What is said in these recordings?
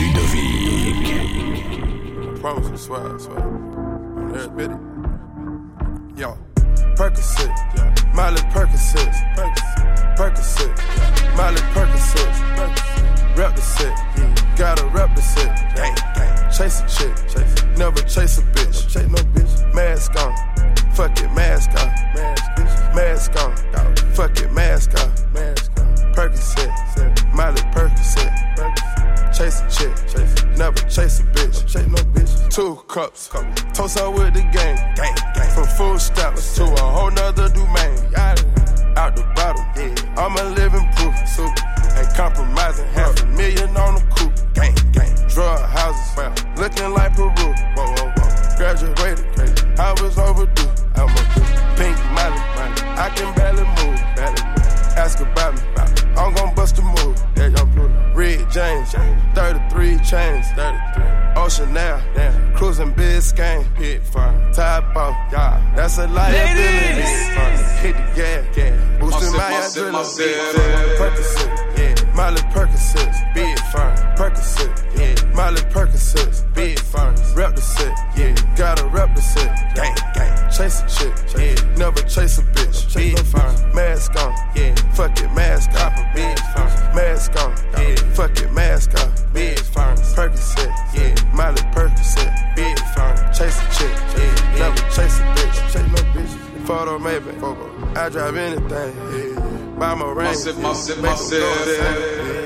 Ludovic. I promise you, swear, I swear. On every bit. Yo, Percocet, yeah. Miley Percocet, Percocet, Miley Percocet, rep the set, yeah. gotta rep the set, gang, gang. chase a chick, chase. never chase a bitch, chase no bitch, mask on, fuck it, mask on, cups, toast out with the gang, gang, gang. from full stops to a whole nother domain, out the bottom, yeah. I'm a living proof, super, ain't compromising, half a million on the coupe, gang, gang. drug houses, well, looking like Peru, whoa, whoa, whoa. graduated, crazy. I was overdue, I'm a pink Molly, I can barely move, barely move. Ask about me, I'm gon' bust a move, yeah, young. Red James, 33 chains, 33. Ocean now, damn. cruising Biscayne, hit fire, top off, yeah, that's a liability. Hit the gas, gas, boosting my adrenaline. Percocet, yeah, Miley Percocet, big firm. Percocet, yeah, Miley Percocet, big firm. Rep the set, yeah, gotta rep the set, gang, gang. Chase a chick, yeah, never chase a bitch, big firm. Mask on, yeah, fuck it, mask on, big firm. Mask on, yeah, fuck it, mask on, big firm. Percocet, yeah, Miley Percocet, big firm. Chase a chick, yeah, never chase a bitch, chase no bitch. Photo maybe, I drive anything, yeah. Buy my ring, massive, Make 'em massive.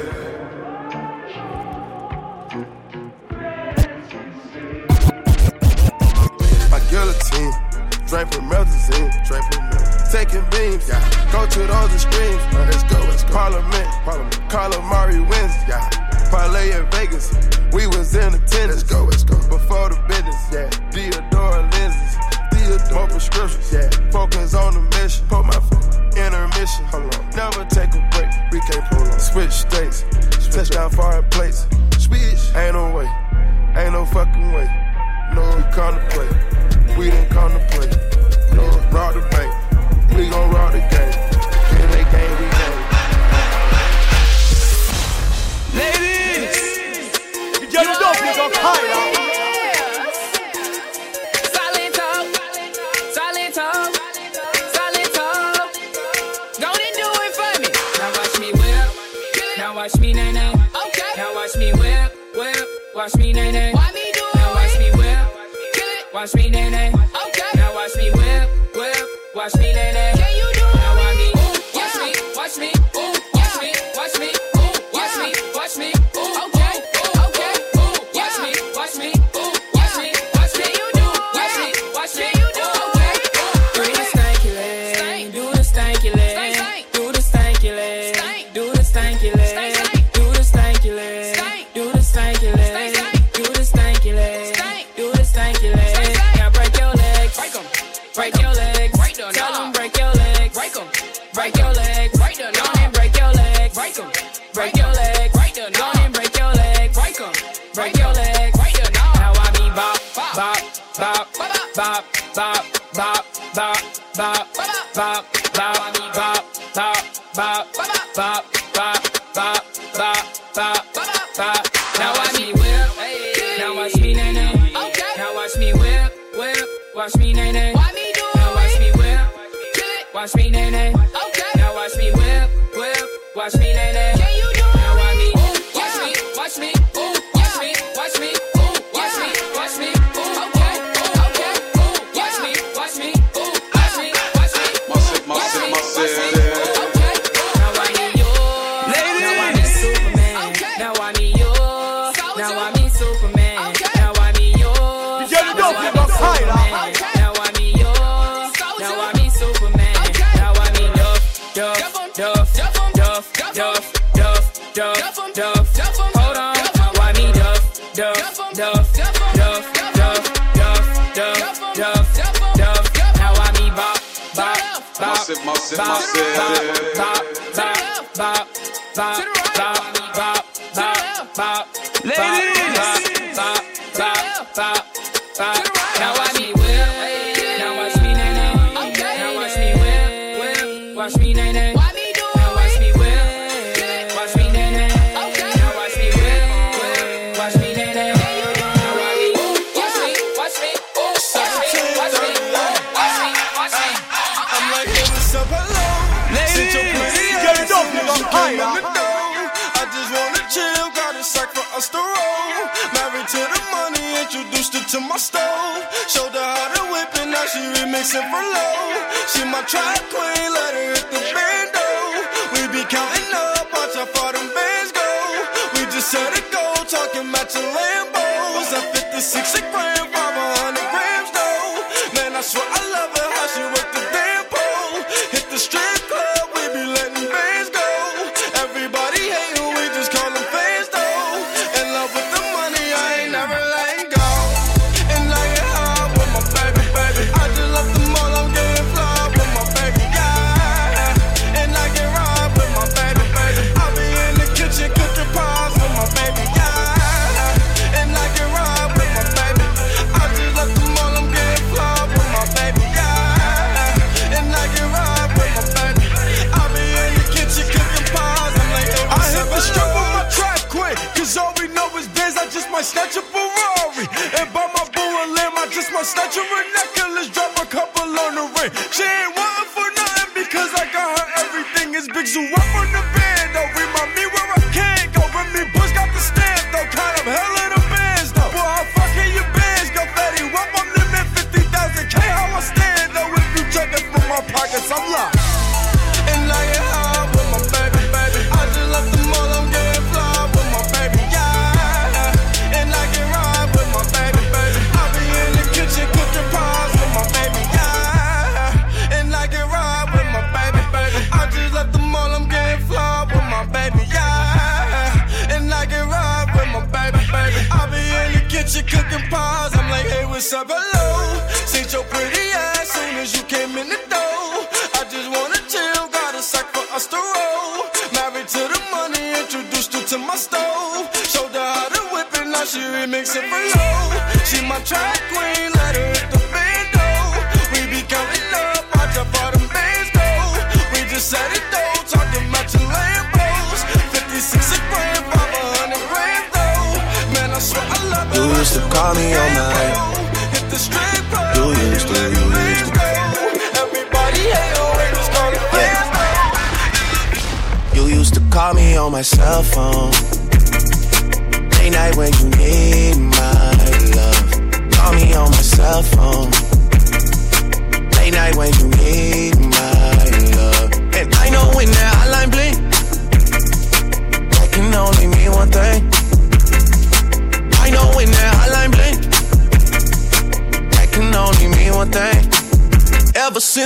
Drink from melazine, drink from melazine. Taking beams, yeah. Go to those extremes, uh, let's go, let's go. Parliament, Parliament. Calamari wins, yeah. Parlay in Vegas, we was in attendance. Let's go, let's go. Before the business, yeah. Theodore lenses, Theodore. More prescriptions, yeah. Focus on the mission, put my phone. Intermission, hold on. Never take a break, we can't pull prolong. Switch states, Switch touchdown foreign plates. Switch, ain't no way, ain't no fucking way. No, we come to play. We didn't come to play. Rob the bank. Watch me nay nay. Okay. Now watch me whip, whip, watch me nay nay. Bop, bop, bop, I mean bop, bop, bop, bop, bop, bop, bop, bop, bop, bop. Now watch me whip, now watch me nay nay. Now watch me whip, whip, watch me nay nay. Now watch me whip, watch me nay nay. Now watch me whip, whip, watch me nay nay. Duff, Duff, Duff. Hold on. Now I need Duff, Duff, Duff, Duff, Duff, Duff, Duff, Duff, Duff. Now I need Bop, Bop, Bop. Massive, massive, Bop, massive. bop, bop, bop, bop, bop, bop, bop, bop. Ladies. Bop, bop, bop, bop. Now watch me whip. Now watch me nay nay. To my stove. Showed her how to whip it, now she remixing for low. She my track queen, let her hit the bando. We be counting up, watch how far them bands go. We just set it go, talking matching Lambos. At 56 might snatch a Ferrari. And buy my boo a limb, I just might snatch a necklace, drop a couple on the ring. She ain't wantin' for nothing because I got her everything. Is big zoo up on the band, though. Remind me where I can't go. Remy Bush got the stamp, though. Kind of hell kitchen cooking pies. I'm like, hey, what's up, hello? Seen your pretty ass soon as you came in the door. I just wanna chill, got a sack for us to roll. Married to the money, introduced her to my stove. Showed her how to whip it, now she remixing for low. She my track queen, let her call me on my- club. You used to, you You used to call me on my cell phone. Late night when you need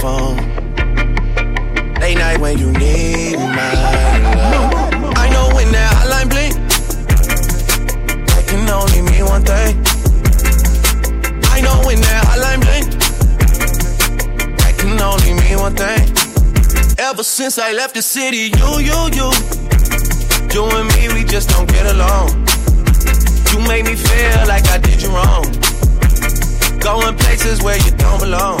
Phone. Late night when you need my love. I know when that hotline blink, that can only mean one thing. I know when that hotline blink, that can only mean one thing. Ever since I left the city, you, you, you, you and me, we just don't get along. You make me feel like I did you wrong. Going places where you don't belong.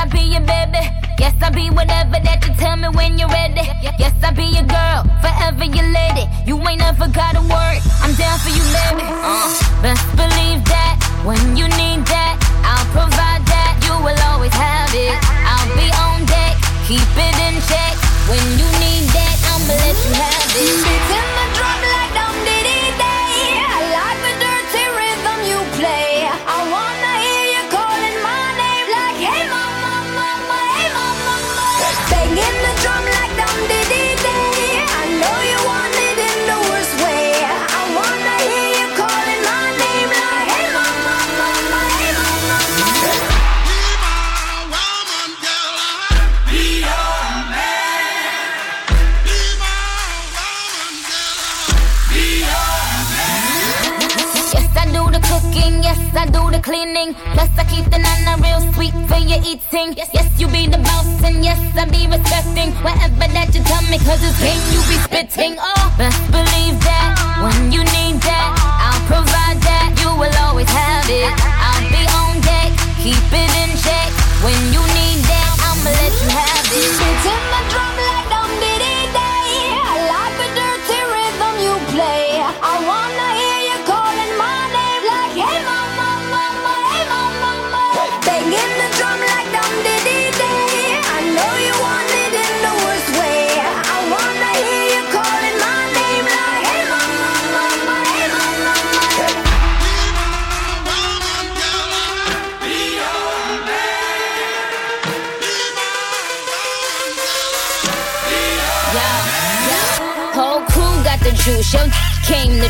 I'll be a baby. Yes, I'll be whatever that you tell me when you're ready. Yes, I'll be your girl, forever your lady. You ain't never got a word, I'm down for you, baby. Uh, best believe that when you need that, I'll provide that. You will cleaning. Plus, I keep the nana real sweet for your eating. Yes, yes, you be the boss, and yes, I be respecting whatever that you tell me, cause it's game you be spitting. Oh, best believe that when you need that, I'll provide that. You will always have it. I'll be on deck, keep it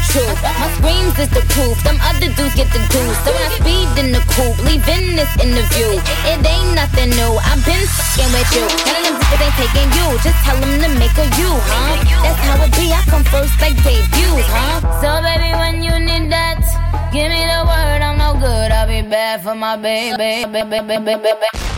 truth. My screams is the proof, them other dudes get the dues. So I speed in the coupe, leaving this interview, it ain't nothing new. I've been fucking with you. None of them bitches ain't taking you, just tell them to make a you, huh? That's how it be, I come first like debuts, huh? So baby, when you need that, give me the word, I'm no good. I'll be bad for my baby, baby, baby, baby.